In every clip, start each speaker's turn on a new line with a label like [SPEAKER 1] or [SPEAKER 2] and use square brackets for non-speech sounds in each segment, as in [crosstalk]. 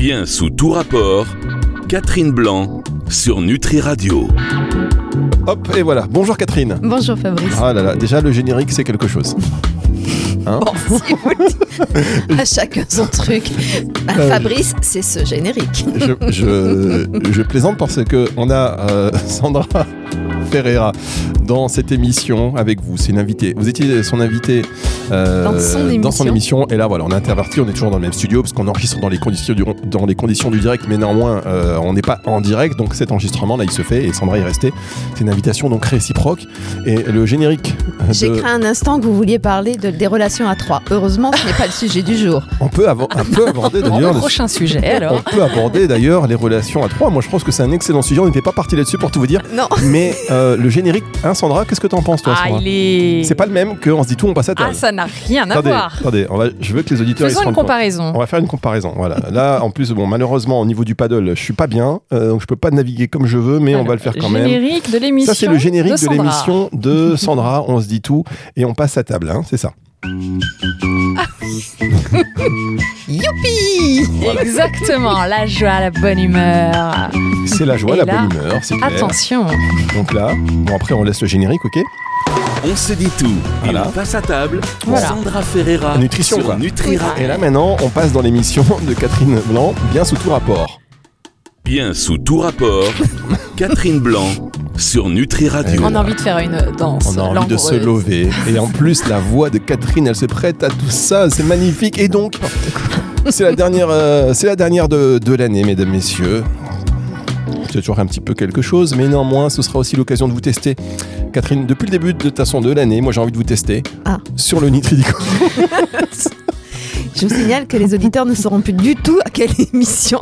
[SPEAKER 1] Bien sous tout rapport, Catherine Blanc sur Nutri Radio.
[SPEAKER 2] Hop, et voilà. Bonjour Catherine.
[SPEAKER 3] Bonjour Fabrice.
[SPEAKER 2] Ah là là, déjà le générique c'est quelque chose. Hein
[SPEAKER 3] Bon, si vous le dites. à chacun son truc. À
[SPEAKER 2] Euh,
[SPEAKER 3] Fabrice, c'est ce générique.
[SPEAKER 2] je, je, je plaisante parce que on a euh, Sandra Ferreira dans cette émission avec vous. C'est une invitée. Vous étiez son invitée euh,
[SPEAKER 3] Dans son
[SPEAKER 2] dans son
[SPEAKER 3] émission.
[SPEAKER 2] Et là, voilà, on a interverti. On est toujours dans le même studio parce qu'on enregistre dans les conditions du, dans les conditions du direct, mais néanmoins, euh, on n'est pas en direct. Donc cet enregistrement là, il se fait et Sandra est restée. C'est une invitation donc réciproque. Et le générique.
[SPEAKER 3] J'ai craint un instant que vous vouliez parler de- des relations à trois. Heureusement, ce n'est pas le sujet du jour. [laughs]
[SPEAKER 2] On peut, aborder [laughs] d'ailleurs. le-
[SPEAKER 4] prochain sujet [laughs]
[SPEAKER 2] On peut aborder d'ailleurs les relations à trois. Moi, je pense que c'est un excellent sujet. On n'était pas parti là-dessus pour tout vous dire.
[SPEAKER 3] Non.
[SPEAKER 2] Mais euh, le générique, hein, Sandra, qu'est-ce que t'en penses, toi,
[SPEAKER 4] Ah,
[SPEAKER 2] Sandra
[SPEAKER 4] il est.
[SPEAKER 2] C'est pas le même qu'on se dit tout, on passe à table.
[SPEAKER 4] Ah, ça n'a rien à
[SPEAKER 2] attendez,
[SPEAKER 4] voir.
[SPEAKER 2] attendez, on va, je veux que les auditeurs ils se
[SPEAKER 4] Faisons une
[SPEAKER 2] compte.
[SPEAKER 4] comparaison.
[SPEAKER 2] On va faire une comparaison. Voilà. Là, en plus, bon, malheureusement, au niveau du paddle, je suis pas bien, euh, donc je peux pas naviguer comme je veux, mais on va le faire quand même.
[SPEAKER 4] Générique de l'émission.
[SPEAKER 2] Ça, c'est le générique de,
[SPEAKER 4] Sandra.
[SPEAKER 2] l'émission de Sandra. on se dit tout et on passe à table, hein, c'est ça. [laughs]
[SPEAKER 3] Youpi
[SPEAKER 4] Exactement, la joie, la bonne humeur.
[SPEAKER 2] C'est la joie,
[SPEAKER 4] Et
[SPEAKER 2] la
[SPEAKER 4] là,
[SPEAKER 2] bonne humeur, c'est clair.
[SPEAKER 4] Attention.
[SPEAKER 2] Donc là, bon, après, on laisse le générique, ok
[SPEAKER 1] On se dit tout et
[SPEAKER 2] Voilà.
[SPEAKER 1] on passe à table.
[SPEAKER 4] Voilà.
[SPEAKER 1] Sandra Ferreira
[SPEAKER 2] Nutrition,
[SPEAKER 1] sur
[SPEAKER 2] quoi.
[SPEAKER 1] Nutri Radio.
[SPEAKER 2] Et là, maintenant, on passe dans l'émission de Catherine Blanc, bien sous tout rapport.
[SPEAKER 1] Bien sous tout rapport, [laughs] Catherine Blanc sur Nutri Radio.
[SPEAKER 4] On a envie de faire une danse.
[SPEAKER 2] On a envie de se lever. Et en plus, la voix de Catherine, elle se prête à tout ça. C'est magnifique. Et donc, c'est la dernière, euh, c'est la dernière de, de l'année, mesdames, messieurs. C'est toujours un petit peu quelque chose, mais néanmoins, ce sera aussi l'occasion de vous tester. Catherine, depuis le début de toute façon de l'année, moi j'ai envie de vous tester
[SPEAKER 3] Ah.
[SPEAKER 2] sur le Nitridico. [laughs]
[SPEAKER 3] Je vous signale que les auditeurs ne sauront plus du tout à quelle [laughs] émission,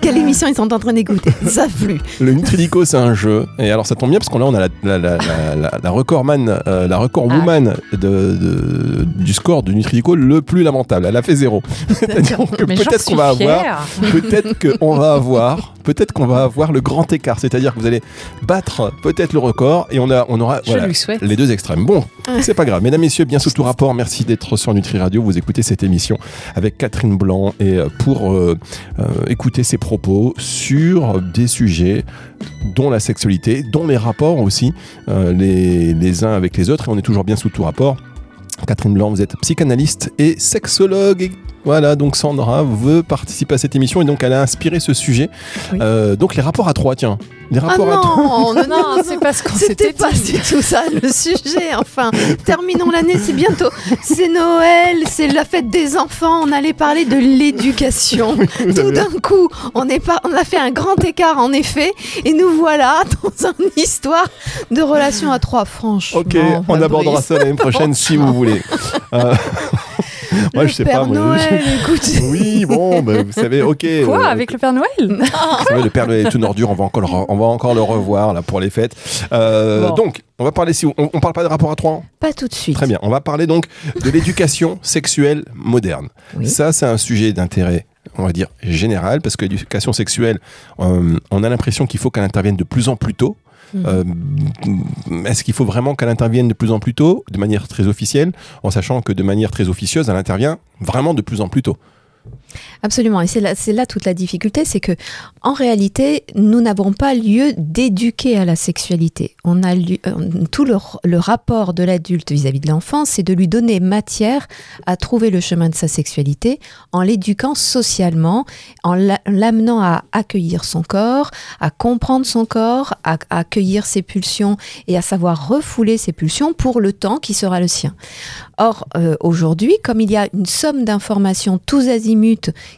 [SPEAKER 3] quelle émission ils sont en train d'écouter. Savent plus.
[SPEAKER 2] Le Nutridico, c'est un jeu. Et alors, ça tombe bien parce qu'on là, on a la, la, la, la, la- la recordman, euh, la record
[SPEAKER 4] Ah.
[SPEAKER 2] woman de, de- du score du Nutridico le plus lamentable. Elle a fait zéro. [laughs] Peut-être qu'on va avoir, peut-être qu'on va avoir, peut-être qu'on va avoir le grand écart. C'est-à-dire que vous allez battre peut-être le record et on a, on aura, voilà, les deux extrêmes. Bon, c'est pas grave. Mesdames, messieurs, bien sous tout rapport, merci d'être sur Nutri Radio. Vous écoutez cette émission avec Catherine Blanc et euh, pour euh, euh, écouter ses propos sur des sujets dont la sexualité, dont les rapports aussi, les uns avec les autres. Et on est toujours bien sous tout rapport. Catherine Blanc, vous êtes psychanalyste et sexologue. Voilà, donc Sandra veut participer à cette émission et donc elle a inspiré ce sujet.
[SPEAKER 3] Oui.
[SPEAKER 2] Euh, donc les rapports à trois, tiens. Les
[SPEAKER 3] Ah
[SPEAKER 2] rapports à trois.
[SPEAKER 3] non, non,
[SPEAKER 4] Non, [laughs] c'est pas ce qu'on s'était
[SPEAKER 3] C'était pas
[SPEAKER 4] dit.
[SPEAKER 3] du tout ça le [laughs] sujet. Enfin, terminons l'année, c'est bientôt. C'est Noël, c'est la fête des enfants. On allait parler de l'éducation. Tout d'un coup, on, est pas, on a fait un grand écart en effet, et nous voilà dans une histoire de relation à trois. Franchement,
[SPEAKER 2] Ok, on
[SPEAKER 3] Fabrice.
[SPEAKER 2] abordera ça l'année prochaine si vous voulez. [laughs] Euh, [laughs] moi,
[SPEAKER 3] Le
[SPEAKER 2] je sais
[SPEAKER 3] Père
[SPEAKER 2] pas. moi,
[SPEAKER 3] Noël, écoute. [laughs]
[SPEAKER 2] Oui, bon, bah, vous savez, ok.
[SPEAKER 4] Quoi
[SPEAKER 2] euh,
[SPEAKER 4] Avec le Père Noël? [laughs]
[SPEAKER 2] Vous savez, le Père Noël est une ordure, on va encore le, re- on va encore le revoir là pour les fêtes. Euh,
[SPEAKER 4] Bon.
[SPEAKER 2] Donc, on va parler si on, on parle pas de rapport à trois.
[SPEAKER 3] Pas tout de suite.
[SPEAKER 2] Très bien. On va parler donc de l'éducation sexuelle moderne.
[SPEAKER 3] Oui.
[SPEAKER 2] Ça, c'est un sujet d'intérêt, on va dire général, parce que l'éducation sexuelle, euh, on a l'impression qu'il faut qu'elle intervienne de plus en plus tôt. Euh, Est-ce qu'il faut vraiment qu'elle intervienne de plus en plus tôt, de manière très officielle, en sachant que de manière très officieuse, elle intervient vraiment de plus en plus tôt?
[SPEAKER 3] Absolument, et c'est là, toute la difficulté, c'est que en réalité, nous n'avons pas lieu d'éduquer à la sexualité. On a euh, tout le, rapport de l'adulte vis-à-vis de l'enfant, c'est de lui donner matière à trouver le chemin de sa sexualité en l'éduquant socialement, en l'a- l'amenant à accueillir son corps, à comprendre son corps, à, à accueillir ses pulsions et à savoir refouler ses pulsions pour le temps qui sera le sien. Or, euh, aujourd'hui, comme il y a une somme d'informations tous azimuts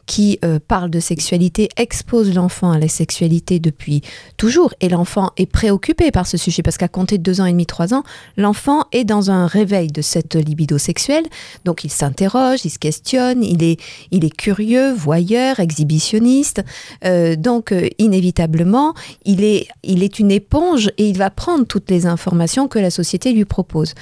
[SPEAKER 3] qui euh, parlent de sexualité, exposent l'enfant à la sexualité depuis toujours, et l'enfant est préoccupé par ce sujet, parce qu'à compter de deux ans et demi, trois ans, l'enfant est dans un réveil de cette libido sexuelle, donc il s'interroge, il se questionne, il est, il est curieux, voyeur, exhibitionniste, euh, donc euh, inévitablement, il est, il est une éponge et il va prendre toutes les informations que la société lui propose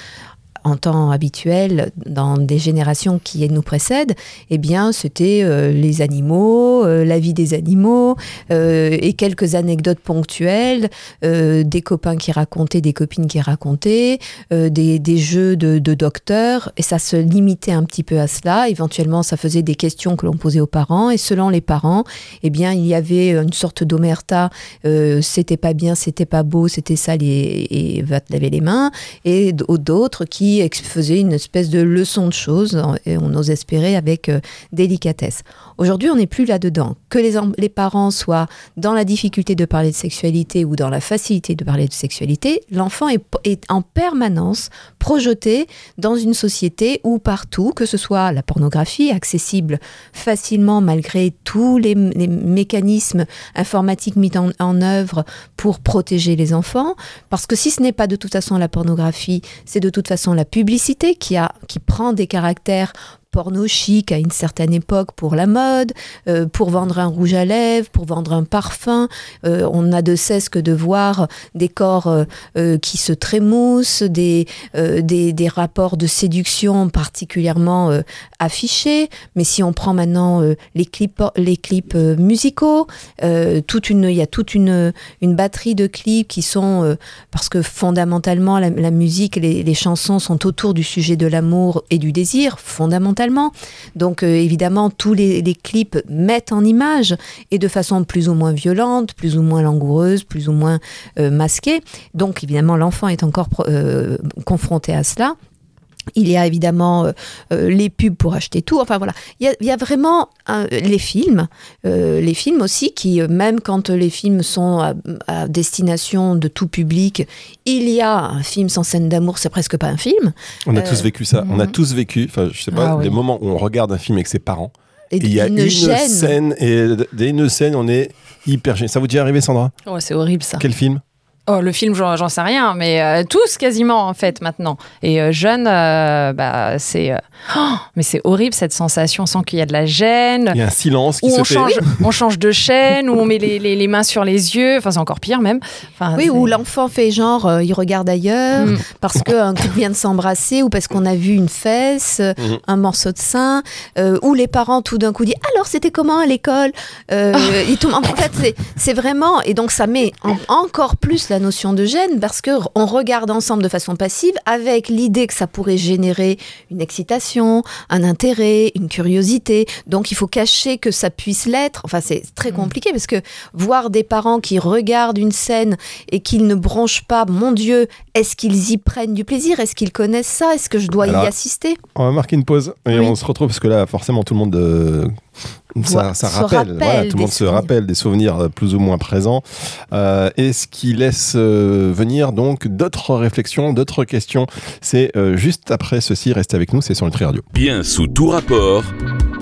[SPEAKER 3] en temps habituel dans des générations qui nous précèdent, eh bien, c'était euh, les animaux, euh, la vie des animaux euh, et quelques anecdotes ponctuelles, des copains qui racontaient, des copines qui racontaient, des, des jeux de, de docteurs, et ça se limitait un petit peu à cela. Éventuellement, ça faisait des questions que l'on posait aux parents, et selon les parents, eh bien, il y avait une sorte d'omerta. c'était pas bien, c'était pas beau, c'était sale et, et va te laver les mains, et d'autres qui faisaient une espèce de leçon de choses, et on ose espérer avec euh, délicatesse. Aujourd'hui, on n'est plus là-dedans. Que les, parents soient dans la difficulté de parler de sexualité ou dans la facilité de parler de sexualité, l'enfant est, en permanence projeté dans une société où partout, que ce soit la pornographie accessible facilement malgré tous les, mécanismes informatiques mis en, œuvre pour protéger les enfants, parce que si ce n'est pas de toute façon la pornographie, c'est de toute façon la publicité qui prend des caractères porno chic à une certaine époque pour la mode, euh, pour vendre un rouge à lèvres, pour vendre un parfum. Euh, on n'a de cesse que de voir des corps euh, euh, qui se trémoussent, des, euh, des, des rapports de séduction particulièrement euh, affichés. Mais si on prend maintenant les clips, les clips musicaux, toute une, il y a toute une, une batterie de clips qui sont, parce que fondamentalement la, la musique, les, les chansons sont autour du sujet de l'amour et du désir, fondamentalement. Donc euh, évidemment, tous les, clips mettent en image et de façon plus ou moins violente, plus ou moins langoureuse, plus ou moins euh, masquée. Donc évidemment, l'enfant est encore euh, confronté à cela. Il y a évidemment euh, euh, les pubs pour acheter tout. Enfin voilà, il y a, il y a vraiment un- les films, euh, les films aussi qui, même quand les films sont à, à destination de tout public, il y a un film sans scène d'amour, c'est presque pas un film.
[SPEAKER 2] On a
[SPEAKER 3] Euh,
[SPEAKER 2] tous vécu ça. On a
[SPEAKER 3] mhm.
[SPEAKER 2] tous vécu, enfin, je sais pas,
[SPEAKER 4] Ah oui.
[SPEAKER 2] des moments où on regarde un film avec ses parents.
[SPEAKER 3] Et
[SPEAKER 2] Et il y a
[SPEAKER 3] une,
[SPEAKER 2] scène, et dès une scène, on est hyper gêné. Ça vous déjà arrivé, Sandra?
[SPEAKER 4] Ouais, c'est horrible ça.
[SPEAKER 2] Quel film?
[SPEAKER 4] Oh, le film, j'en j'en sais rien, mais euh, tous quasiment en fait maintenant. Et euh, jeune, euh, bah c'est, euh, oh, mais c'est horrible cette sensation, sans qu'il y a de la gêne.
[SPEAKER 2] Il y a un silence qui
[SPEAKER 4] Où
[SPEAKER 2] se
[SPEAKER 4] on
[SPEAKER 2] fait.
[SPEAKER 4] change, [laughs] on change de chaîne, où on met les, les- les mains sur les yeux. Enfin, c'est encore pire même. Enfin,
[SPEAKER 3] Oui, où l'enfant fait genre, euh, il regarde ailleurs
[SPEAKER 4] Mm.
[SPEAKER 3] parce qu'un couple vient de s'embrasser ou parce qu'on a vu une fesse,
[SPEAKER 2] Mhm.
[SPEAKER 3] un morceau de sein, euh, ou les parents tout d'un coup disent alors c'était comment à l'école? Euh, [laughs] et tout- En fait, c'est- c'est vraiment et donc ça met en- encore plus la notion de gêne parce que on regarde ensemble de façon passive avec l'idée que ça pourrait générer une excitation, un intérêt, une curiosité. Donc il faut cacher que ça puisse l'être. Enfin, c'est très compliqué parce que voir des parents qui regardent une scène et qu'ils ne bronchent pas, mon Dieu, est-ce qu'ils y prennent du plaisir? Est-ce qu'ils connaissent ça? Est-ce que je dois
[SPEAKER 2] Alors,
[SPEAKER 3] y assister?
[SPEAKER 2] On va marquer une pause et
[SPEAKER 3] Oui.
[SPEAKER 2] on se retrouve parce que là, forcément, tout le monde. euh, ça, rappelle,
[SPEAKER 3] rappelle
[SPEAKER 2] voilà, tout le
[SPEAKER 3] des
[SPEAKER 2] monde se
[SPEAKER 3] souvenirs.
[SPEAKER 2] rappelle des souvenirs euh, plus ou moins présents, euh, et ce qui laisse euh, venir donc d'autres réflexions, d'autres questions. C'est euh, juste après ceci, restez avec nous, c'est sur Nutri Radio.
[SPEAKER 1] Bien sous tout rapport,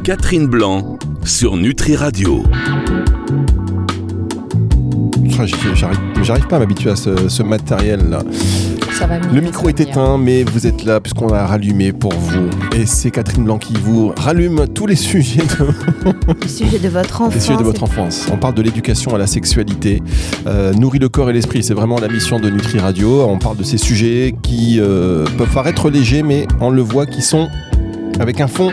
[SPEAKER 1] Catherine Blanc sur Nutri Radio.
[SPEAKER 2] J'arrive j'arrive pas à m'habituer à ce, ce matériel-là.
[SPEAKER 4] Ça va mieux,
[SPEAKER 2] Le micro est éteint, mais vous êtes là puisqu'on l'a rallumé pour vous. Et c'est Catherine Blanc qui vous rallume tous les [laughs] sujets de,
[SPEAKER 3] Le sujet de votre enfant.
[SPEAKER 2] les sujets de votre enfance. On parle de l'éducation à la sexualité, euh, nourrit le corps et l'esprit. C'est vraiment la mission de Nutri Radio. On parle de ces sujets qui euh, peuvent paraître légers, mais on le voit, qui sont avec un fond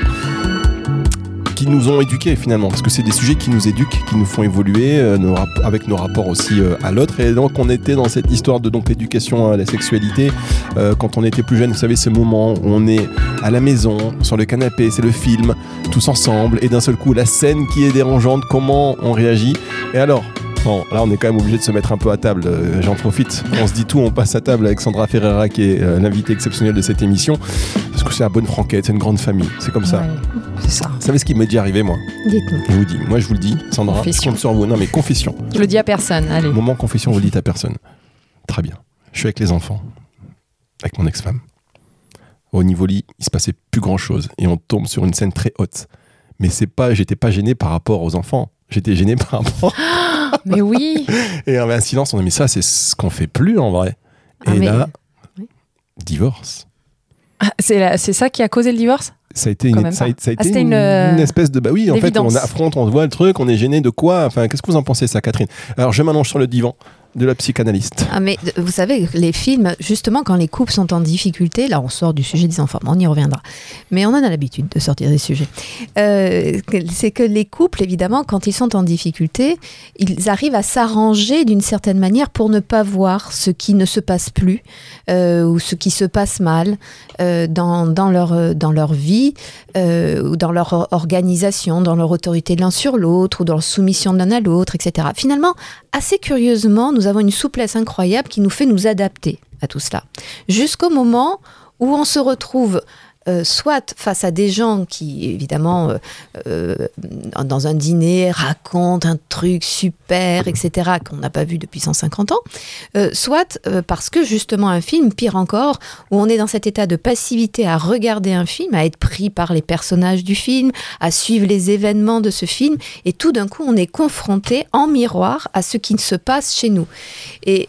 [SPEAKER 2] qui nous ont éduqués finalement, parce que c'est des sujets qui nous éduquent, qui nous font évoluer euh, avec nos rapports aussi euh, à l'autre. Et donc on était dans cette histoire de l'éducation à la sexualité euh, quand on était plus jeune. Vous savez ce moment où on est à la maison, sur le canapé, c'est le film, tous ensemble, et d'un seul coup la scène qui est dérangeante, comment on réagit. Et alors Là, on est quand même obligé de se mettre un peu à table. Euh, J'en profite. On se dit tout, on passe à table avec Sandra Ferreira, qui est euh, l'invité exceptionnel de cette émission. Parce que c'est la bonne franquette, c'est une grande famille. C'est comme ça.
[SPEAKER 4] Ouais, c'est ça.
[SPEAKER 2] Vous savez ce qui m'est déjà arrivé, moi
[SPEAKER 3] Dites-nous.
[SPEAKER 2] Je vous dis. Moi, je vous le dis, Sandra.
[SPEAKER 4] Confession.
[SPEAKER 2] Je sur vous. Non, mais confession.
[SPEAKER 4] Je le dis à personne. Allez.
[SPEAKER 2] Moment confession, vous le dites à personne. Très bien. Je suis avec les enfants, avec mon ex-femme. Au niveau lit, il se passait plus grand-chose. Et on tombe sur une scène très haute. Mais c'est pas, j'étais pas gêné par rapport aux enfants. J'étais gêné par rapport. [laughs]
[SPEAKER 4] Mais oui. [laughs]
[SPEAKER 2] Et un silence. On a mis ça, c'est ce qu'on fait plus en vrai.
[SPEAKER 3] Ah,
[SPEAKER 2] Et
[SPEAKER 3] mais-
[SPEAKER 2] là,
[SPEAKER 3] oui.
[SPEAKER 2] divorce.
[SPEAKER 4] Ah, C'est ça qui a causé le divorce?
[SPEAKER 2] Ça a été,
[SPEAKER 4] Quand
[SPEAKER 2] une, ça a,
[SPEAKER 4] pas.
[SPEAKER 2] ça a
[SPEAKER 4] Ah,
[SPEAKER 2] été
[SPEAKER 4] c'était
[SPEAKER 2] une, espèce de. Bah oui, en fait, on affronte, on voit le truc, on est gêné de quoi? Enfin, qu'est-ce que vous en pensez, ça, Catherine? Alors, je m'allonge sur le divan de la psychanalyste.
[SPEAKER 3] Ah, mais vous savez, les films, justement, quand les couples sont en difficulté, là on sort du sujet des enfants, on y reviendra. Mais on en a l'habitude de sortir des sujets. Euh, c'est que les couples, évidemment, quand ils sont en difficulté, ils arrivent à s'arranger d'une certaine manière pour ne pas voir ce qui ne se passe plus euh, ou ce qui se passe mal euh, dans, dans, leur, dans leur vie ou dans leur organisation, dans leur autorité l'un sur l'autre ou dans leur soumission de l'un à l'autre, etc. Finalement, assez curieusement, nous avons une souplesse incroyable qui nous fait nous adapter à tout cela. Jusqu'au moment où on se retrouve euh, soit face à des gens qui, évidemment, euh, euh, dans un dîner, racontent un truc super, etc., qu'on n'a pas vu depuis 150 ans, soit parce que justement un film, pire encore, où on est dans cet état de passivité à regarder un film, à être pris par les personnages du film, à suivre les événements de ce film, et tout d'un coup on est confronté en miroir à ce qui se passe chez nous. Et,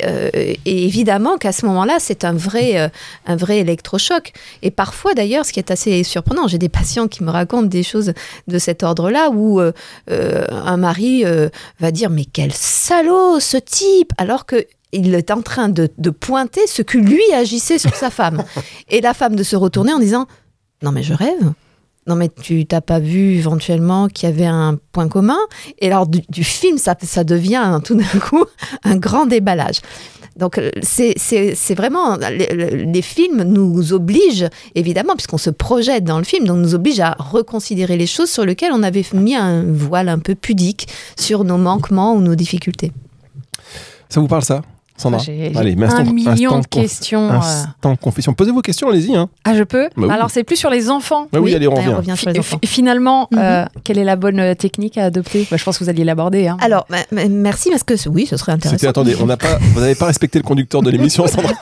[SPEAKER 3] et évidemment qu'à ce moment-là, c'est un vrai, un vrai électrochoc. Et parfois d'ailleurs, ce qui est assez surprenant. J'ai des patients qui me racontent des choses de cet ordre-là où euh, euh, un mari euh, va dire mais quel salaud ce type alors que il est en train de, pointer ce que lui agissait sur sa femme. [laughs] Et la femme de se retourner en disant Non, mais je rêve. Non, mais tu t'as pas vu éventuellement qu'il y avait un point commun Et alors, du, film, ça, ça devient tout d'un coup [laughs] un grand déballage. Donc euh, c'est vraiment, les, films nous obligent, évidemment, puisqu'on se projette dans le film, donc nous obligent à reconsidérer les choses sur lesquelles on avait mis un voile un peu pudique sur nos manquements ou nos difficultés.
[SPEAKER 2] Ça vous parle ça? Sandra
[SPEAKER 4] Allez, un million de questions. Euh.
[SPEAKER 2] Instant confession. Posez vos questions, allez-y. Hein.
[SPEAKER 4] Ah, je peux bah Alors, c'est plus sur les enfants.
[SPEAKER 2] Bah oui, allez, on revient.
[SPEAKER 3] sur les enfants.
[SPEAKER 4] Finalement, euh, mhm. quelle est la bonne euh, technique à adopter? Bah, Je pense que vous alliez l'aborder. Hein.
[SPEAKER 3] Alors, merci, parce que oui, ce serait intéressant.
[SPEAKER 2] Attendez, on pas, vous n'avez pas respecté le conducteur de l'émission, [laughs] Sandra.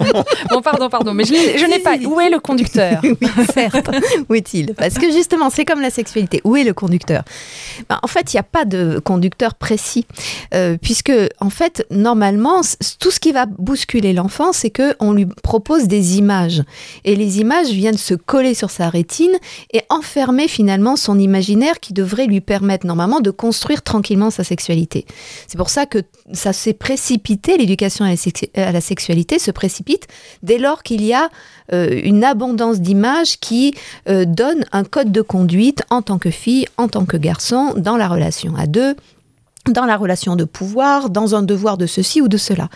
[SPEAKER 4] bon, pardon, pardon, mais je, n'ai pas. Où est le conducteur? [laughs]
[SPEAKER 3] Oui, certes. Où est-il? Parce que justement, c'est comme la sexualité. Où est le conducteur? En fait, il n'y a pas de conducteur précis, puisque, en fait, normalement, tout ce qui va bousculer l'enfant, c'est que on lui propose des images et les images viennent se coller sur sa rétine et enfermer finalement son imaginaire qui devrait lui permettre normalement de construire tranquillement sa sexualité. C'est pour ça que ça s'est précipité, l'éducation à, la sexualité se précipite dès lors qu'il y a euh, une abondance d'images qui euh, donne un code de conduite en tant que fille, en tant que garçon, dans la relation à deux, dans la relation de pouvoir, dans un devoir de ceci ou de cela.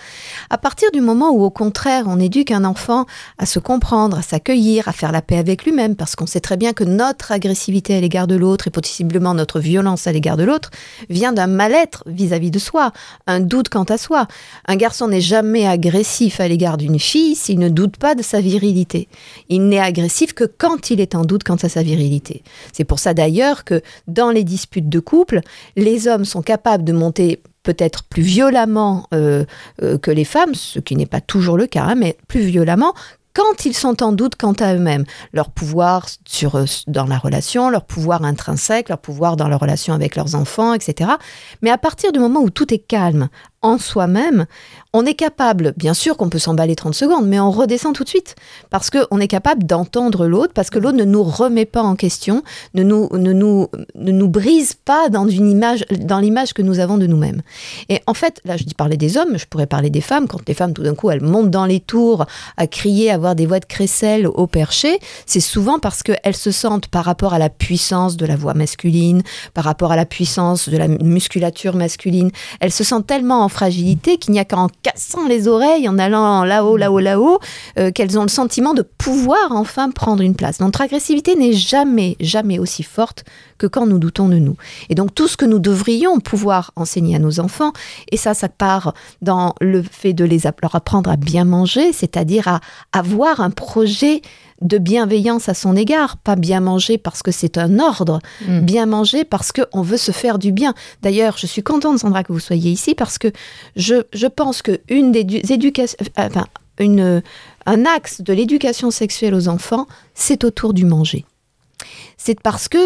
[SPEAKER 3] À partir du moment où, au contraire, on éduque un enfant à se comprendre, à s'accueillir, à faire la paix avec lui-même, parce qu'on sait très bien que notre agressivité à l'égard de l'autre et possiblement notre violence à l'égard de l'autre vient d'un mal-être vis-à-vis de soi, un doute quant à soi. Un garçon n'est jamais agressif à l'égard d'une fille s'il ne doute pas de sa virilité. Il n'est agressif que quand il est en doute quant à sa virilité. C'est pour ça d'ailleurs que dans les disputes de couple, les hommes sont capables de monter peut-être plus violemment euh, euh, que les femmes, ce qui n'est pas toujours le cas, hein, mais plus violemment quand ils sont en doute quant à eux-mêmes, leur pouvoir sur, euh, dans la relation, leur pouvoir intrinsèque, leur pouvoir dans leur relation avec leurs enfants, etc. Mais à partir du moment où tout est calme, en soi-même, on est capable, bien sûr qu'on peut s'emballer 30 secondes, mais on redescend tout de suite. Parce qu'on est capable d'entendre l'autre, parce que l'autre ne nous remet pas en question, ne nous, ne nous, ne nous brise pas dans, une image, dans l'image que nous avons de nous-mêmes. Et en fait, là je dis parler des hommes, je pourrais parler des femmes, quand les femmes tout d'un coup elles montent dans les tours à crier, à avoir des voix de crécelle au perché, c'est souvent parce qu'elles se sentent par rapport à la puissance de la voix masculine, par rapport à la puissance de la musculature masculine, elles se sentent tellement fragilité qu'il n'y a qu'en cassant les oreilles, en allant là-haut, là-haut, là-haut, euh, qu'elles ont le sentiment de pouvoir enfin prendre une place. Notre agressivité n'est jamais, jamais aussi forte que quand nous doutons de nous. Et donc tout ce que nous devrions pouvoir enseigner à nos enfants, et ça, ça part dans le fait de les leur apprendre à bien manger, c'est-à-dire à avoir un projet de bienveillance à son égard, pas bien manger parce que c'est un ordre, mm. bien manger parce qu'on veut se faire du bien. D'ailleurs, je suis contente, Sandra, que vous soyez ici parce que je, je pense que une des éducations, enfin, une, un axe de l'éducation sexuelle aux enfants, c'est autour du manger. C'est parce que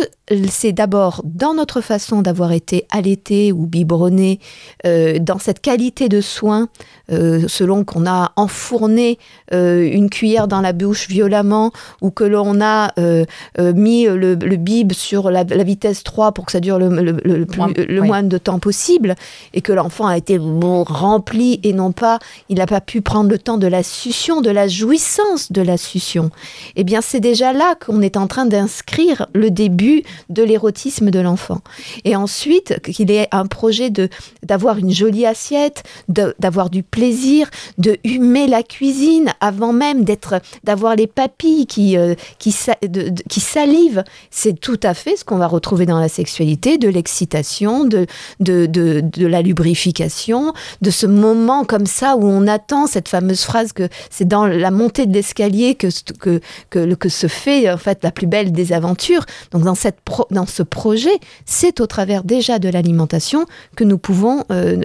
[SPEAKER 3] c'est d'abord dans notre façon d'avoir été allaité ou biberonné, euh, dans cette qualité de soins, euh, selon qu'on a enfourné euh, une cuillère dans la bouche violemment ou que l'on a mis le, le bib sur la, la vitesse 3 pour que ça dure le, le- le plus-
[SPEAKER 4] Moins-
[SPEAKER 3] le
[SPEAKER 4] oui.
[SPEAKER 3] moins de temps possible et que l'enfant a été bon, rempli et non pas, il n'a pas pu prendre le temps de la succion, de la jouissance de la succion. Eh bien, c'est déjà là qu'on est en train d'inscrire le début de l'érotisme de l'enfant. Et ensuite, qu'il ait un projet de d'avoir une jolie assiette, d'avoir du plaisir, de humer la cuisine avant même d'être d'avoir les papilles qui euh, qui, qui salivent. C'est tout à fait ce qu'on va retrouver dans la sexualité, de l'excitation, de, de, de, de la lubrification, de ce moment comme ça où on attend cette fameuse phrase que c'est dans la montée de l'escalier que, que, que, que se fait en fait la plus belle des aventures. Donc dans, cette pro- dans ce projet, c'est au travers déjà de l'alimentation que nous pouvons euh,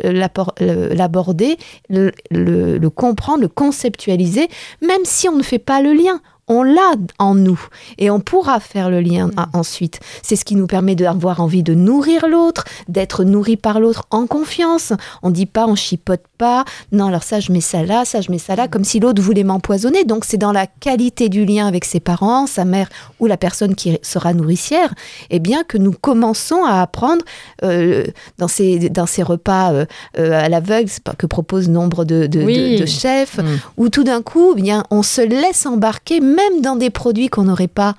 [SPEAKER 3] l'aborder, le, le- le comprendre, le conceptualiser, même si on ne fait pas le lien. On l'a en nous et on pourra faire le lien à- ensuite. C'est ce qui nous permet d'avoir envie de nourrir l'autre, d'être nourri par l'autre en confiance. On dit pas, on chipote pas. Non, alors ça, je mets ça là, ça, je mets ça là, comme si l'autre voulait m'empoisonner. Donc, c'est dans la qualité du lien avec ses parents, sa mère ou la personne qui sera nourricière, eh bien, que nous commençons à apprendre euh, dans, ces, dans ces repas euh, euh, à l'aveugle que proposent nombre de, de-
[SPEAKER 4] Oui.
[SPEAKER 3] de- de chefs,
[SPEAKER 4] Mm.
[SPEAKER 3] où tout d'un coup, eh bien, on se laisse embarquer même dans des produits qu'on n'aurait pas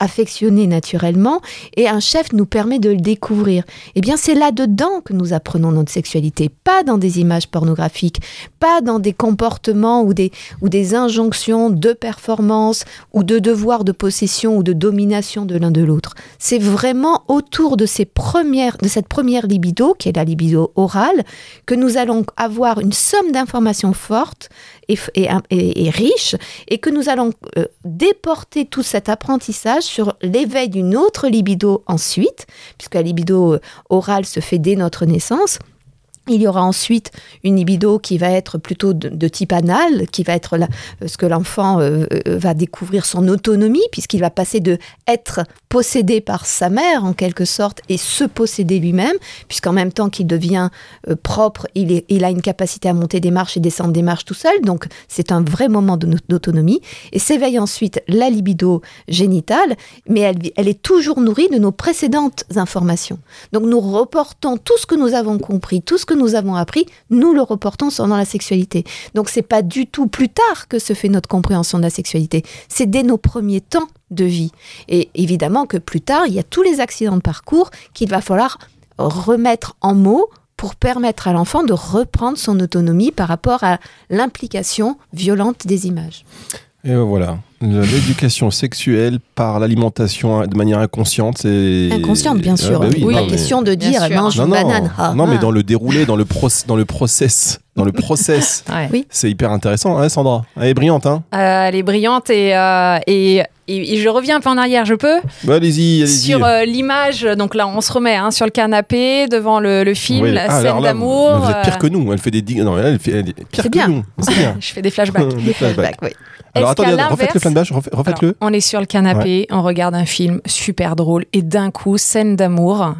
[SPEAKER 3] affectionnés naturellement, et un chef nous permet de le découvrir. Eh bien, c'est là-dedans que nous apprenons notre sexualité, pas dans des images pornographiques, pas dans des comportements ou des, ou des injonctions de performance ou de devoir de possession ou de domination de l'un de l'autre. C'est vraiment autour de, de cette première libido, qui est la libido orale, que nous allons avoir une somme d'informations fortes et, riches, et que nous allons euh, déporter tout cet apprentissage sur l'éveil d'une autre libido ensuite, puisque la libido euh, orale se fait dès notre naissance. Il y aura ensuite une libido qui va être plutôt de, type anal, qui va être euh, ce que l'enfant euh, euh, va découvrir son autonomie, puisqu'il va passer de être possédé par sa mère en quelque sorte et se posséder lui-même, puisqu'en même temps qu'il devient euh, propre, il, a une capacité à monter des marches et descendre des marches tout seul. Donc c'est un vrai moment d'autonomie. Et s'éveille ensuite la libido génitale, mais elle, elle est toujours nourrie de nos précédentes informations. Donc nous reportons tout ce que nous avons compris, tout ce que nous avons appris, nous le reportons sur- dans la sexualité. Donc c'est pas du tout plus tard que se fait notre compréhension de la sexualité. C'est dès nos premiers temps de vie. Et évidemment que plus tard, il y a tous les accidents de parcours qu'il va falloir remettre en mots pour permettre à l'enfant de reprendre son autonomie par rapport à l'implication violente des images.
[SPEAKER 2] Et voilà, l'éducation sexuelle par l'alimentation de manière inconsciente, c'est
[SPEAKER 3] Inconsciente, bien
[SPEAKER 2] Ah,
[SPEAKER 3] sûr.
[SPEAKER 2] bah oui,
[SPEAKER 3] pas
[SPEAKER 2] non, mais-
[SPEAKER 3] question de dire
[SPEAKER 4] sûr.
[SPEAKER 3] mange
[SPEAKER 2] Non,
[SPEAKER 3] une
[SPEAKER 2] non,
[SPEAKER 3] banane. Ah,
[SPEAKER 2] non, mais
[SPEAKER 3] ah.
[SPEAKER 2] dans le déroulé, dans le, proc- dans le process, dans le process, [laughs]
[SPEAKER 4] Ouais.
[SPEAKER 3] Oui.
[SPEAKER 2] c'est hyper intéressant, hein, Sandra. Elle est brillante, hein
[SPEAKER 4] Euh, elle est brillante et, euh, et, et- et je reviens un peu en arrière, je peux?
[SPEAKER 2] Bah, Allez-y, allez-y.
[SPEAKER 4] Sur euh, l'image, donc là on se remet hein, sur le canapé devant le, le film,
[SPEAKER 2] Oui.
[SPEAKER 4] la
[SPEAKER 2] Ah,
[SPEAKER 4] scène d'amour.
[SPEAKER 2] Vous êtes pire que nous. Elle fait des non, elle fait elle est pire que
[SPEAKER 3] bien.
[SPEAKER 2] nous. C'est bien. [laughs]
[SPEAKER 4] Je fais des flashbacks. [laughs]
[SPEAKER 2] Des flashbacks.
[SPEAKER 3] oui.
[SPEAKER 2] Alors attendez, refaites le flashback, refaites- refaites-le.
[SPEAKER 4] On est sur le canapé, on regarde un film super drôle et d'un coup, scène d'amour.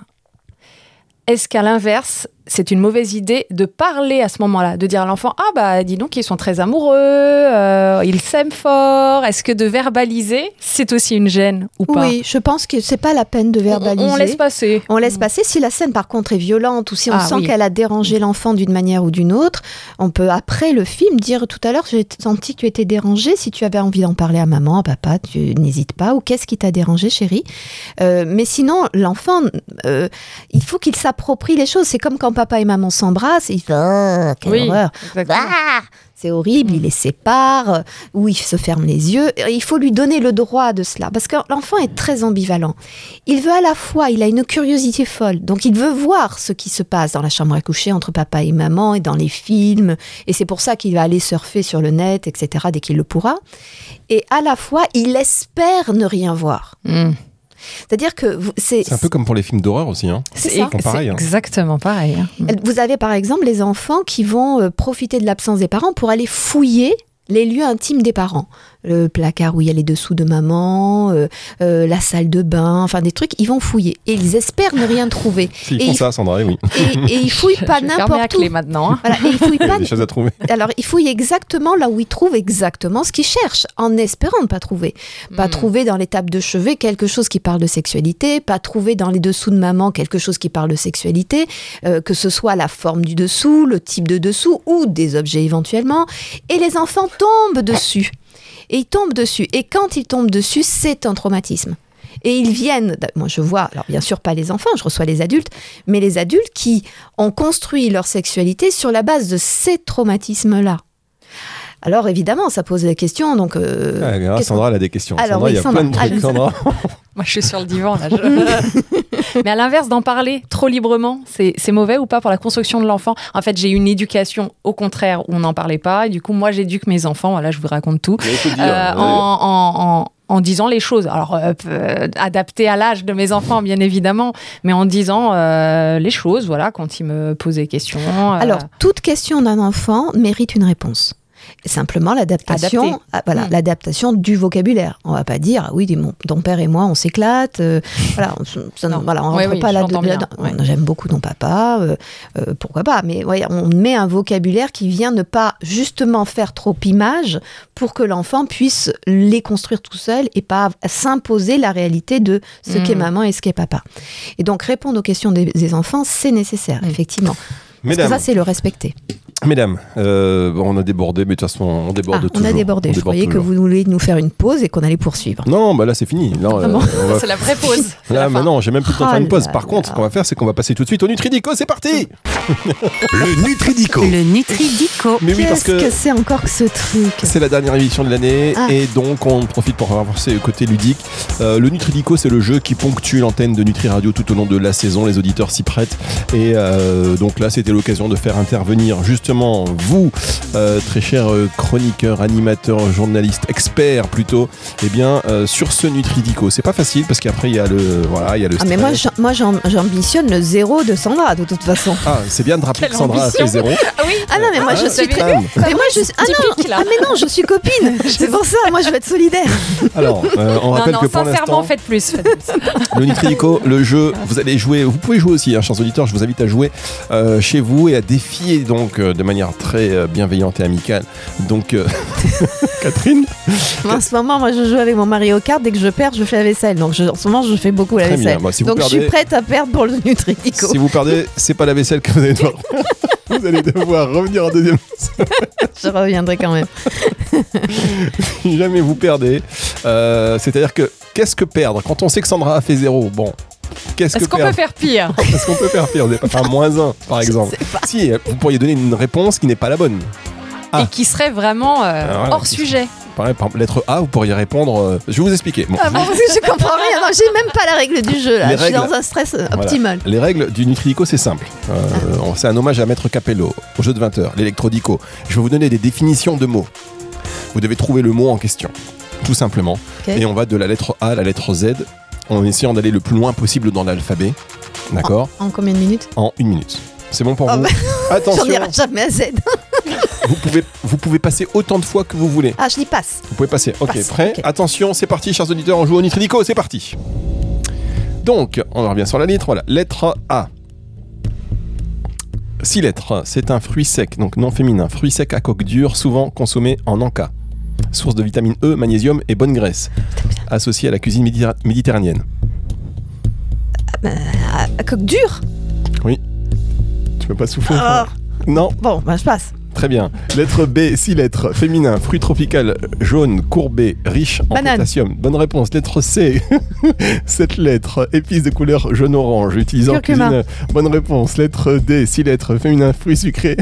[SPEAKER 4] Est-ce qu'à l'inverse, c'est une mauvaise idée de parler à ce moment-là, de dire à l'enfant Ah bah dis donc, ils sont très amoureux, euh, ils s'aiment fort. Est-ce que de verbaliser, c'est aussi une gêne ou pas?
[SPEAKER 3] Oui, je pense que c'est pas la peine de
[SPEAKER 4] On-
[SPEAKER 3] verbaliser.
[SPEAKER 4] On, laisse passer.
[SPEAKER 3] On laisse passer. Si la scène, par contre, est violente ou si on
[SPEAKER 4] Ah,
[SPEAKER 3] sent
[SPEAKER 4] oui.
[SPEAKER 3] qu'elle a dérangé l'enfant d'une manière ou d'une autre, on peut, après le film, dire tout à l'heure, j'ai senti que tu étais dérangé. Si tu avais envie d'en parler à maman, à papa, tu n'hésites pas. Ou qu'est-ce qui t'a dérangé, chérie? Euh, Mais sinon, l'enfant, euh, il faut qu'il s'approprie les choses. C'est comme quand papa et maman s'embrassent et il fait Ah, quelle
[SPEAKER 4] Oui,
[SPEAKER 3] horreur ah c'est horrible, il les sépare, ou il se ferme les yeux. Il faut lui donner le droit de cela, parce que l'enfant est très ambivalent. Il veut à la fois, il a une curiosité folle, donc il veut voir ce qui se passe dans la chambre à coucher entre papa et maman et dans les films, et c'est pour ça qu'il va aller surfer sur le net, etc., dès qu'il le pourra. Et à la fois, il espère ne rien voir.
[SPEAKER 4] Mm.
[SPEAKER 3] C'est-à-dire que c'est
[SPEAKER 2] un peu comme pour les films d'horreur aussi. Hein.
[SPEAKER 3] C'est
[SPEAKER 2] pareil, hein.
[SPEAKER 4] exactement pareil. hein.
[SPEAKER 3] Vous avez par exemple les enfants qui vont euh, profiter de l'absence des parents pour aller fouiller les lieux intimes des parents. Le placard où il y a les dessous de maman, euh, euh, la salle de bain, enfin des trucs, ils vont fouiller. Et ils espèrent ne rien trouver. [laughs]
[SPEAKER 2] S'ils
[SPEAKER 3] Et
[SPEAKER 2] font
[SPEAKER 3] il-
[SPEAKER 2] ça, Sandra, oui.
[SPEAKER 3] Et, et ils [laughs] fouillent pas
[SPEAKER 4] Je
[SPEAKER 3] n'importe où.
[SPEAKER 4] clé maintenant. hein.
[SPEAKER 3] Voilà, et ils fouillent [laughs]
[SPEAKER 2] Il y a
[SPEAKER 3] pas
[SPEAKER 2] des choses à trouver.
[SPEAKER 3] alors, il fouille exactement là où il trouve exactement ce qu'il cherche, en espérant ne pas trouver. Pas
[SPEAKER 4] Mm.
[SPEAKER 3] trouver dans l'étape de chevet quelque chose qui parle de sexualité, pas trouver dans les dessous de maman quelque chose qui parle de sexualité, euh, que ce soit la forme du dessous, le type de dessous ou des objets éventuellement. Et les enfants tombent dessus. Et ils tombent dessus. Et quand ils tombent dessus, c'est un traumatisme. Et ils viennent, moi je vois, alors bien sûr pas les enfants, je reçois les adultes, mais les adultes qui ont construit leur sexualité sur la base de ces traumatismes-là. Alors évidemment, ça pose la question, donc... euh,
[SPEAKER 2] Ah, Sandra, elle a des questions.
[SPEAKER 3] Alors,
[SPEAKER 2] Sandra,
[SPEAKER 3] oui,
[SPEAKER 2] il y a
[SPEAKER 3] Sandra,
[SPEAKER 2] plein de trucs. Sandra. [laughs]
[SPEAKER 4] Moi, je suis sur le divan là. je- [laughs] Mais à l'inverse, d'en parler trop librement, c'est c'est mauvais ou pas pour la construction de l'enfant? En fait, j'ai eu une éducation au contraire où on n'en parlait pas. Et du coup, moi, j'éduque mes enfants. Voilà, je vous raconte tout.
[SPEAKER 2] Dire,
[SPEAKER 4] Euh, en, en- en- en disant les choses. Alors, euh, euh, adapté à l'âge de mes enfants, bien évidemment, mais en disant euh, les choses, voilà, quand ils me posent des questions. euh,
[SPEAKER 3] Alors, toute question d'un enfant mérite une réponse. Simplement l'adaptation, ah, voilà,
[SPEAKER 4] Mm.
[SPEAKER 3] l'adaptation du vocabulaire. On va pas dire ah oui, dis, mon- ton père et moi on s'éclate. euh, [laughs] voilà, on, ça-
[SPEAKER 4] Non.
[SPEAKER 3] voilà, on
[SPEAKER 4] Oui,
[SPEAKER 3] rentre
[SPEAKER 4] oui,
[SPEAKER 3] pas là
[SPEAKER 4] ouais.
[SPEAKER 3] J'aime beaucoup ton papa, euh, euh, pourquoi pas. Mais ouais, on met un vocabulaire qui vient ne pas justement faire trop image pour que l'enfant puisse les construire tout seul et pas s'imposer la réalité de ce
[SPEAKER 4] Mm.
[SPEAKER 3] qu'est maman et ce qu'est papa. Et donc répondre aux questions des, des enfants, c'est nécessaire,
[SPEAKER 4] Mm.
[SPEAKER 3] effectivement. Parce
[SPEAKER 2] Mesdames,
[SPEAKER 3] que ça, c'est le respecter.
[SPEAKER 2] Mesdames euh, on a débordé, mais de toute façon, on déborde
[SPEAKER 3] Ah,
[SPEAKER 2] toujours.
[SPEAKER 3] on a débordé.
[SPEAKER 2] On
[SPEAKER 3] Je croyais que vous vouliez nous faire une pause et qu'on allait poursuivre.
[SPEAKER 2] Non, bah là, c'est fini. Euh,
[SPEAKER 3] Ah
[SPEAKER 2] va- [laughs]
[SPEAKER 4] C'est la vraie pause. [laughs]
[SPEAKER 2] Là, maintenant, j'ai même plus le temps de faire une
[SPEAKER 3] Ah
[SPEAKER 2] pause. Par contre, ce qu'on va faire, c'est qu'on va passer tout de suite au Nutridico. C'est parti [laughs]
[SPEAKER 1] Le Nutridico.
[SPEAKER 5] Le Nutridico.
[SPEAKER 2] Mais oui, parce
[SPEAKER 3] Qu'est-ce
[SPEAKER 2] que
[SPEAKER 3] que c'est encore que ce truc?
[SPEAKER 2] c'est la dernière émission de l'année
[SPEAKER 3] Ah.
[SPEAKER 2] et donc on profite pour renforcer le côté ludique. Euh, le Nutridico, c'est le jeu qui ponctue l'antenne de Nutri Radio tout au long de la saison. Les auditeurs s'y prêtent et euh, donc là, c'était l'occasion de faire intervenir justement vous, euh, très chers euh, chroniqueurs, animateurs, journalistes, experts plutôt, et bien euh, sur ce Nutridico. C'est pas facile parce qu'après il y a le voilà, il y a le
[SPEAKER 3] Ah mais moi,
[SPEAKER 2] stress.
[SPEAKER 3] j'ambitionne le zéro de Sandra de toute façon.
[SPEAKER 2] Ah, c'est bien de rappeler
[SPEAKER 4] Quelle
[SPEAKER 2] que Sandra a fait zéro.
[SPEAKER 4] Ah oui.
[SPEAKER 3] Ah non mais moi
[SPEAKER 2] Ah,
[SPEAKER 3] je suis très...
[SPEAKER 2] calme.
[SPEAKER 3] Mais moi je suis... Ah non,
[SPEAKER 4] typique, là.
[SPEAKER 3] ah mais non, je suis copine. [laughs] C'est pour ça, moi je veux être solidaire.
[SPEAKER 2] Alors, euh, on
[SPEAKER 4] Non,
[SPEAKER 2] rappelle
[SPEAKER 4] non,
[SPEAKER 2] que pour l'instant,
[SPEAKER 4] faites plus. faites plus. [laughs]
[SPEAKER 2] le Nitridico, le jeu, vous allez jouer, vous pouvez jouer aussi, hein, chers auditeurs, je vous invite à jouer euh, chez vous et à défier donc euh, de manière très euh, bienveillante et amicale. Donc, euh, [laughs] Catherine,
[SPEAKER 3] En ce moment, moi je joue avec mon Mario Kart. Dès que je perds, je fais la vaisselle. Donc je- en ce moment, je fais beaucoup la
[SPEAKER 2] Très bien.
[SPEAKER 3] vaisselle.
[SPEAKER 2] Bah, si
[SPEAKER 3] je suis prête à perdre pour le Nutridico.
[SPEAKER 2] si vous perdez, c'est pas la vaisselle que vous allez devoir. [laughs] vous allez devoir revenir en deuxième.
[SPEAKER 3] Je reviendrai quand même. [laughs]
[SPEAKER 2] si jamais vous perdez, euh, c'est-à-dire que qu'est-ce que perdre? Quand on sait que Sandra a fait zéro Bon. Qu'est-ce que [laughs]
[SPEAKER 4] Est-ce qu'on peut faire pire
[SPEAKER 2] Est-ce qu'on peut faire pire Vous n'avez pas moins un, par exemple. Si, euh, vous pourriez donner une réponse qui n'est pas la bonne. Ah.
[SPEAKER 4] Et qui serait vraiment euh,
[SPEAKER 2] Ah, voilà.
[SPEAKER 4] hors sujet
[SPEAKER 2] Par exemple, par exemple, lettre A, vous pourriez répondre. euh, je vais vous expliquer. Bon,
[SPEAKER 3] Ah bon, parce que je comprends rien. Non, j'ai même pas la règle du jeu là.
[SPEAKER 2] Les
[SPEAKER 3] je suis
[SPEAKER 2] règles-
[SPEAKER 3] dans un stress euh,
[SPEAKER 2] Voilà.
[SPEAKER 3] optimal.
[SPEAKER 2] Les règles du Nutridico, c'est simple. Euh, on- C'est un hommage à Maître Capello, au jeu de 20 heures, l'électrodico. Je vais vous donner des définitions de mots. Vous devez trouver le mot en question, tout simplement.
[SPEAKER 3] Ok.
[SPEAKER 2] Et on va de la lettre A à la lettre Z, en essayant d'aller le plus loin possible dans l'alphabet. D'accord
[SPEAKER 3] En combien de minutes
[SPEAKER 2] En une minute. C'est bon pour
[SPEAKER 3] Ah
[SPEAKER 2] vous
[SPEAKER 3] bah, [laughs] J'en
[SPEAKER 2] Attention,
[SPEAKER 3] irai jamais à Z. [laughs]
[SPEAKER 2] vous pouvez, vous pouvez passer autant de fois que vous voulez.
[SPEAKER 3] Ah, je dis passe.
[SPEAKER 2] Vous pouvez passer. Ok,
[SPEAKER 3] Passe,
[SPEAKER 2] prêt. Attention, c'est parti, chers auditeurs, on joue au Nitridico, c'est parti. Donc, on revient sur la lettre, voilà. Lettre A. Six lettres, c'est un fruit sec, donc non féminin. Fruit sec à coque dure, souvent consommé en encas. Source de vitamine E, magnésium et bonne graisse. Associé à la cuisine méditer- méditerranéenne.
[SPEAKER 3] À, à coque dure
[SPEAKER 2] Tu peux pas souffler
[SPEAKER 3] Ah.
[SPEAKER 2] Non,
[SPEAKER 3] Bon, bah je passe.
[SPEAKER 2] très bien. Lettre B, six lettres, féminin, fruit tropical, jaune, courbé, riche en
[SPEAKER 3] Banane.
[SPEAKER 2] potassium. Bonne réponse. Lettre C, [laughs] sept lettres, épices de couleur jaune-orange, utilisé en
[SPEAKER 3] Curcuma.
[SPEAKER 2] cuisine. Bonne réponse. Lettre D, six lettres, féminin, fruit sucré.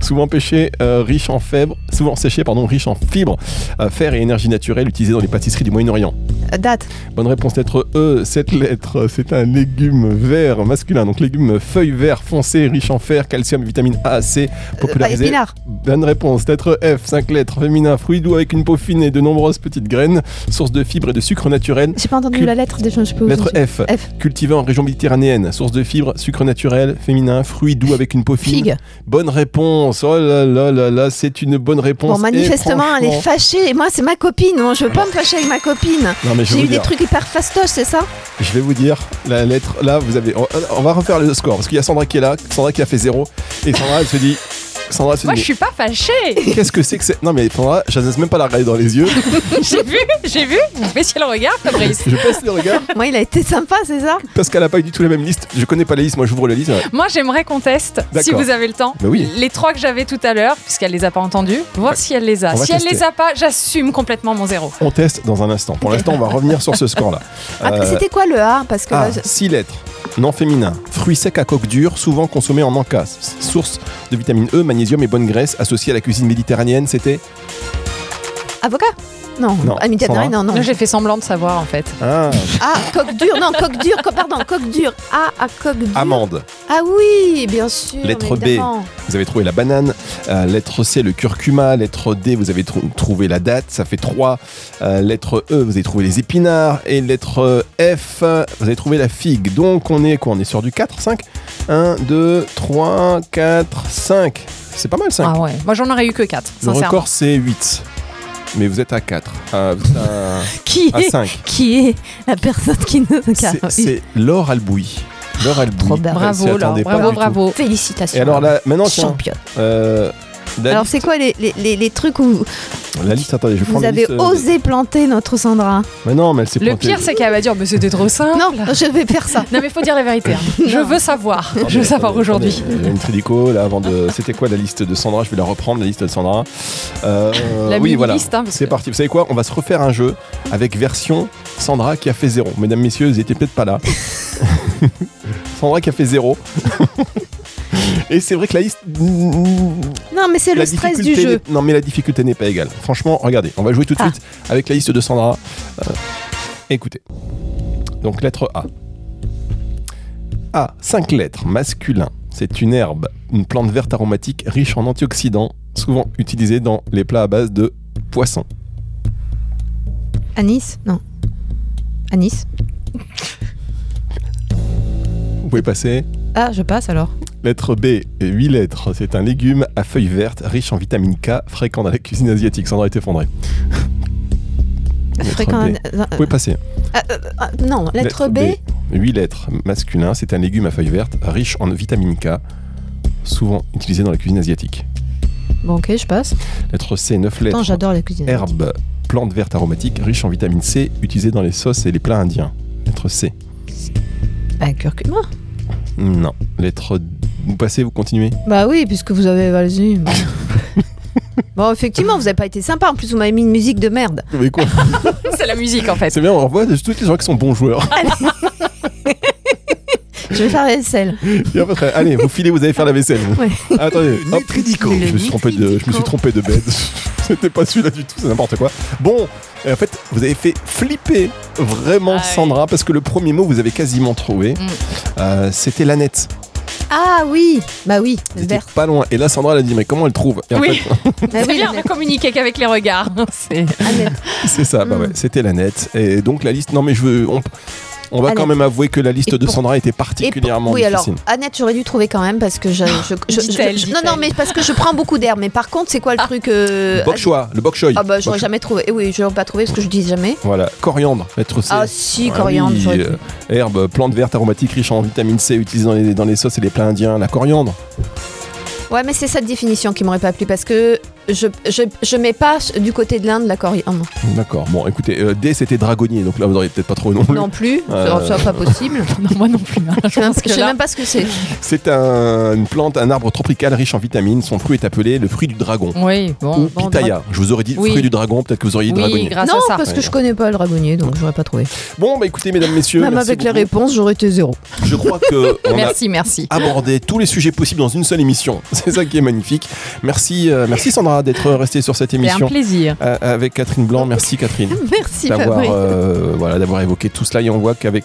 [SPEAKER 2] Souvent pêché, euh, riche en fibres, souvent séché, pardon, riche en fibres, euh, fer et énergie naturelle utilisé dans les pâtisseries du Moyen-Orient.
[SPEAKER 3] Euh, Date.
[SPEAKER 2] Bonne réponse, lettre E, cette lettre, c'est un légume vert masculin, donc légume feuille vert foncé, riche en fer, calcium, vitamine A, C, popularisé.
[SPEAKER 3] épinard.
[SPEAKER 2] Bonne réponse, lettre F, 5 lettres, féminin, fruit doux avec une peau fine et de nombreuses petites graines, source de fibres et de sucre naturel.
[SPEAKER 3] J'ai pas entendu
[SPEAKER 2] Cul-
[SPEAKER 3] la lettre déjà, je peux vous
[SPEAKER 2] Lettre F,
[SPEAKER 3] F.
[SPEAKER 2] cultivé en région méditerranéenne, source de fibres, sucre naturel, féminin, fruit doux avec une peau fine.
[SPEAKER 3] Figue.
[SPEAKER 2] Bonne réponse, réponse. Oh là là là là, c'est une bonne réponse.
[SPEAKER 3] Bon, manifestement, elle est fâchée. Et moi, c'est ma copine. Moi, je veux pas me fâcher avec ma copine. J'ai eu des trucs hyper fastoches, c'est ça?
[SPEAKER 2] Je vais vous dire, la lettre, là, vous avez. On, on va refaire le score, parce qu'il y a Sandra qui est là, Sandra qui a fait zéro, et Sandra, elle se dit. Sandra
[SPEAKER 4] Moi, je suis pas fâchée.
[SPEAKER 2] qu'est-ce que c'est que c'est Non, mais Sandra, je n'ose même pas la regarder dans les yeux. [laughs]
[SPEAKER 4] j'ai vu, j'ai vu. Vous baissiez le regard, Fabrice.
[SPEAKER 2] Je passe le regard,
[SPEAKER 3] Moi, il a été sympa, c'est ça?
[SPEAKER 2] Parce qu'elle n'a pas eu du tout la même liste. Je connais pas la liste, moi j'ouvre la liste.
[SPEAKER 4] Moi, j'aimerais qu'on teste, si vous avez le temps,
[SPEAKER 2] Bah oui.
[SPEAKER 4] les trois que j'avais tout à l'heure, puisqu'elle les a pas entendus, voir
[SPEAKER 2] Ouais.
[SPEAKER 4] si elle les a. Si elle
[SPEAKER 2] tester.
[SPEAKER 4] les a pas, j'assume complètement mon zéro.
[SPEAKER 2] On teste dans un instant. Pour l'instant, on va revenir sur ce score-là. [laughs]
[SPEAKER 3] Ah,
[SPEAKER 2] Euh,
[SPEAKER 3] C'était quoi le A? Parce que
[SPEAKER 2] Ah,
[SPEAKER 3] là, je-
[SPEAKER 2] six lettres. Non féminin. Fruits secs à coque dure, souvent consommés en encas. Source de vitamine E, magnésium et bonne graisse, associée à la cuisine méditerranéenne, c'était
[SPEAKER 3] avocat? Non,
[SPEAKER 2] Non,
[SPEAKER 4] J'ai fait semblant de savoir en fait.
[SPEAKER 2] ah,
[SPEAKER 3] Ah, coque dure, non, coque dure, co- pardon, coque dure. A à coque dure.
[SPEAKER 2] amande.
[SPEAKER 3] Ah oui, bien sûr.
[SPEAKER 2] Lettre B. Vous avez trouvé la banane. Euh, lettre C, le curcuma. Lettre D, vous avez trou- trouvé la date. Ça fait 3. lettre E, vous avez trouvé les épinards. Et lettre F, vous avez trouvé la figue. Donc on est quoi? On est sur du 4, 5 1, 2, 3, 4, 5. C'est pas mal 5.
[SPEAKER 4] Ah ouais. Moi, j'en aurais eu que 4,
[SPEAKER 2] Le record c'est 8. Mais vous êtes à 4. Euh, vous êtes à, [laughs]
[SPEAKER 3] Qui
[SPEAKER 2] à
[SPEAKER 3] est,
[SPEAKER 2] 5.
[SPEAKER 3] qui est la personne qui nous a
[SPEAKER 2] C'est Laure Albouy. Laure Albouy.
[SPEAKER 4] Bravo, Laure. Bravo, bravo.
[SPEAKER 3] Félicitations.
[SPEAKER 2] Et alors là, maintenant, tiens,
[SPEAKER 3] championne.
[SPEAKER 2] euh, la,
[SPEAKER 3] Alors
[SPEAKER 2] liste,
[SPEAKER 3] c'est quoi les, les, les, les trucs où
[SPEAKER 2] la liste, attendez, je
[SPEAKER 3] vous avez
[SPEAKER 2] liste, euh,
[SPEAKER 3] osé planter notre Sandra
[SPEAKER 2] Mais non, mais elle s'est
[SPEAKER 4] Le
[SPEAKER 2] plantée.
[SPEAKER 4] pire, c'est qu'elle va dire mais c'était trop simple.
[SPEAKER 3] Non, je vais faire ça.
[SPEAKER 4] Non, mais faut dire la vérité. hein. [laughs] Je veux savoir.
[SPEAKER 2] Attendez,
[SPEAKER 4] Je veux savoir
[SPEAKER 2] attendez,
[SPEAKER 4] aujourd'hui.
[SPEAKER 2] attendez, Il y a une tridico là avant de. C'était quoi la liste de Sandra? Je vais la reprendre, la liste de Sandra. Euh,
[SPEAKER 4] La
[SPEAKER 2] oui, voilà.
[SPEAKER 4] liste, hein,
[SPEAKER 2] C'est
[SPEAKER 4] que-
[SPEAKER 2] parti. Vous savez quoi? On va se refaire un jeu avec version Sandra qui a fait zéro. Mesdames, messieurs, vous étiez peut-être pas là. [laughs] Sandra qui a fait zéro. [laughs] [laughs] Et c'est vrai que la liste.
[SPEAKER 3] Non, mais c'est le stress du jeu.
[SPEAKER 2] Non, mais la difficulté n'est pas égale. Franchement, regardez, on va jouer tout de
[SPEAKER 3] Ah.
[SPEAKER 2] suite avec la liste de Sandra. Euh, écoutez. Donc, lettre A. A, 5 lettres, masculin. C'est une herbe, une plante verte aromatique riche en antioxydants, souvent utilisée dans les plats à base de poisson.
[SPEAKER 3] Anis Non. Anis
[SPEAKER 2] Vous pouvez passer.
[SPEAKER 3] Ah, je passe alors.
[SPEAKER 2] Lettre B, 8 lettres. C'est un légume à feuilles vertes, riche en vitamine K, fréquent dans la cuisine asiatique. Sandra est effondrée. [laughs]
[SPEAKER 3] Fréquent-
[SPEAKER 2] B.
[SPEAKER 3] euh,
[SPEAKER 2] Vous pouvez passer.
[SPEAKER 3] ah, euh, ah, non, lettre, B.
[SPEAKER 2] 8 lettres, masculin, c'est un légume à feuilles vertes, riche en vitamine K, souvent utilisé dans la cuisine asiatique.
[SPEAKER 3] Bon, ok, je passe.
[SPEAKER 2] Lettre C, 9
[SPEAKER 3] Attends,
[SPEAKER 2] lettres,
[SPEAKER 3] j'adore la cuisine.
[SPEAKER 2] herbe, plante verte aromatique, riche en vitamine C, utilisée dans les sauces et les plats indiens. Lettre C.
[SPEAKER 3] Bah, curcuma.
[SPEAKER 2] Non. Lettre... Vous passez, vous continuez
[SPEAKER 3] Bah oui, puisque vous avez vas-y. [laughs] bon, effectivement, vous avez pas été sympa. En plus, vous m'avez mis une musique de merde.
[SPEAKER 2] Mais quoi [laughs]
[SPEAKER 4] C'est la musique en fait.
[SPEAKER 2] C'est bien, on revoit tous les gens qui sont bons joueurs. [laughs]
[SPEAKER 3] Je vais faire la vaisselle.
[SPEAKER 2] Et après, allez, vous filez, vous allez faire la vaisselle.
[SPEAKER 3] Ouais.
[SPEAKER 2] Attendez, hop.
[SPEAKER 1] Nutridico.
[SPEAKER 2] Je me suis trompé de, je me suis trompé de bed. C'était pas celui-là du tout, c'est n'importe quoi. Bon, et en fait, vous avez fait flipper vraiment
[SPEAKER 4] Ah oui.
[SPEAKER 2] Sandra parce que le premier mot vous avez quasiment trouvé.
[SPEAKER 4] Mm.
[SPEAKER 2] Euh, C'était l'Annette.
[SPEAKER 3] Ah oui, bah oui,
[SPEAKER 2] étiez
[SPEAKER 3] vert.
[SPEAKER 2] pas loin. Et là, Sandra elle a dit mais comment elle trouve Et en
[SPEAKER 4] Oui.
[SPEAKER 2] fait, [laughs]
[SPEAKER 3] Bah
[SPEAKER 4] C'est
[SPEAKER 3] oui,
[SPEAKER 4] bien
[SPEAKER 3] la
[SPEAKER 4] de communiquer qu'avec les regards. [laughs] C'est
[SPEAKER 3] Annette.
[SPEAKER 2] c'est ça. Bah
[SPEAKER 3] Mm.
[SPEAKER 2] ouais, c'était l'Annette. Et donc la liste. Non mais je veux. On, on va quand même avouer que la liste
[SPEAKER 3] Et
[SPEAKER 2] de Sandra était
[SPEAKER 3] Et pour-
[SPEAKER 2] particulièrement
[SPEAKER 3] oui, alors
[SPEAKER 2] difficile.
[SPEAKER 3] Annette, j'aurais dû trouver quand même parce que je, je, [laughs] je- je-
[SPEAKER 4] Dit-elle,
[SPEAKER 3] je- non, non, mais parce que je prends beaucoup d'air. Mais par contre, c'est quoi le truc euh,
[SPEAKER 2] Bok choy, le bok choy.
[SPEAKER 3] Ah bah j'aurais jamais trouvé. Eh oui, je l'aurais pas trouvé parce que je dis jamais.
[SPEAKER 2] Voilà, coriandre, C.
[SPEAKER 3] Ah si,
[SPEAKER 2] Ah
[SPEAKER 3] coriandre.
[SPEAKER 2] oui,
[SPEAKER 3] j'aurais
[SPEAKER 2] euh, herbe, plante verte aromatique riche en vitamine C utilisée dans les, dans les sauces et les plats indiens. La coriandre.
[SPEAKER 3] Ouais, mais c'est cette définition qui m'aurait pas plu parce que je, je, je mets pas du côté de l'Inde la coriandre
[SPEAKER 2] D'accord. Bon, écoutez, euh, D c'était dragonnier, donc là vous auriez peut-être pas trouvé non plus.
[SPEAKER 3] non plus.
[SPEAKER 2] Euh.
[SPEAKER 3] Ça, ça, pas possible. [laughs]
[SPEAKER 4] non, moi non plus. hein. Je
[SPEAKER 3] Je sais même- je
[SPEAKER 4] là-
[SPEAKER 3] pas ce que c'est. [laughs]
[SPEAKER 2] C'est un- une plante, un arbre tropical riche en vitamines. Son fruit est appelé le fruit du dragon.
[SPEAKER 4] Oui, bon.
[SPEAKER 2] Ou
[SPEAKER 4] bon,
[SPEAKER 2] pitaya. Je vous aurais dit
[SPEAKER 4] Oui.
[SPEAKER 2] fruit du dragon, peut-être que vous auriez dit
[SPEAKER 4] Oui,
[SPEAKER 2] dragonnier.
[SPEAKER 4] grâce
[SPEAKER 3] non,
[SPEAKER 4] à ça.
[SPEAKER 3] parce que je connais pas le dragonnier, donc j'aurais pas trouvé.
[SPEAKER 2] Bon, bah écoutez, mesdames, messieurs,
[SPEAKER 3] Même
[SPEAKER 2] merci
[SPEAKER 3] avec les réponses, j'aurais été zéro.
[SPEAKER 2] Je crois que [laughs] on a
[SPEAKER 4] Merci, merci.
[SPEAKER 2] abordé tous les sujets possibles dans une seule émission. C'est ça qui est magnifique. Merci, euh, merci Sandra d'être restée sur cette
[SPEAKER 4] un
[SPEAKER 2] émission
[SPEAKER 4] plaisir.
[SPEAKER 2] euh, avec Catherine Blanc. Merci Catherine. [laughs]
[SPEAKER 3] Merci
[SPEAKER 2] d'avoir euh, voilà d'avoir évoqué tout cela et on voit qu'avec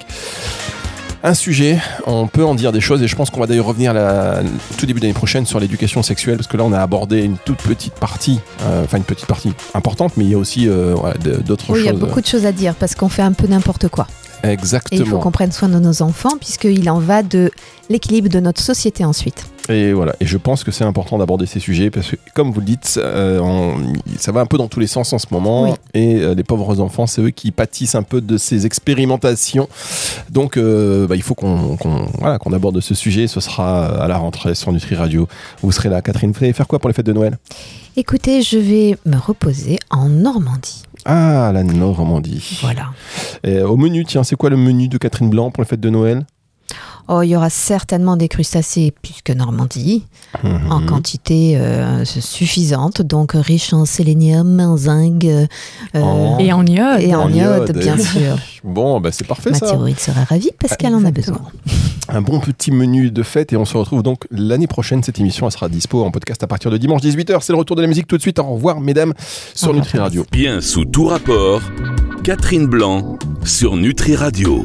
[SPEAKER 2] un sujet, on peut en dire des choses et je pense qu'on va d'ailleurs revenir la, tout début d'année prochaine sur l'éducation sexuelle parce que là on a abordé une toute petite partie, euh, enfin une petite partie importante, mais il y a aussi euh, voilà, d'autres
[SPEAKER 3] Oui, il y a
[SPEAKER 2] choses.
[SPEAKER 3] beaucoup de choses à dire parce qu'on fait un peu n'importe quoi. Et il faut
[SPEAKER 2] Exactement.
[SPEAKER 3] qu'on prenne soin de nos enfants puisqu'il en va de l'équilibre de notre société ensuite.
[SPEAKER 2] Et voilà. Et je pense que c'est important d'aborder ces sujets parce que, comme vous le dites, euh, on- ça va un peu dans tous les sens en ce moment.
[SPEAKER 3] Oui.
[SPEAKER 2] Et euh, les pauvres enfants, c'est eux qui pâtissent un peu de ces expérimentations. Donc, euh, bah, il faut qu'on qu'on- voilà, qu'on aborde ce sujet. Ce sera à la rentrée sur Nutri Radio. Vous serez là, Catherine. Vous allez faire quoi pour les fêtes de Noël?
[SPEAKER 3] Écoutez, je vais me reposer en Normandie.
[SPEAKER 2] Ah, la Normandie.
[SPEAKER 3] Voilà.
[SPEAKER 2] Et au menu, tiens, c'est quoi le menu de Catherine Blanc pour les fêtes de Noël?
[SPEAKER 3] Oh, il y aura certainement des crustacés plus que Normandie, en
[SPEAKER 2] Mhm.
[SPEAKER 3] quantité euh, suffisante, donc riche en sélénium, en zinc euh,
[SPEAKER 2] Oh.
[SPEAKER 4] Et en iode.
[SPEAKER 3] et en
[SPEAKER 2] En
[SPEAKER 3] iode,
[SPEAKER 2] iode.
[SPEAKER 3] bien sûr. [laughs]
[SPEAKER 2] Bon, bah, c'est parfait
[SPEAKER 3] Ma
[SPEAKER 2] ça.
[SPEAKER 3] thyroïde sera ravie parce qu'elle en a besoin.
[SPEAKER 2] un bon petit menu de fête et on se retrouve donc l'année prochaine. Cette émission elle sera dispo en podcast à partir de dimanche 18h. C'est le retour de la musique tout de suite. Au revoir mesdames sur Nutri Radio.
[SPEAKER 1] Bien sous tout rapport, Catherine Blanc sur Nutri Radio.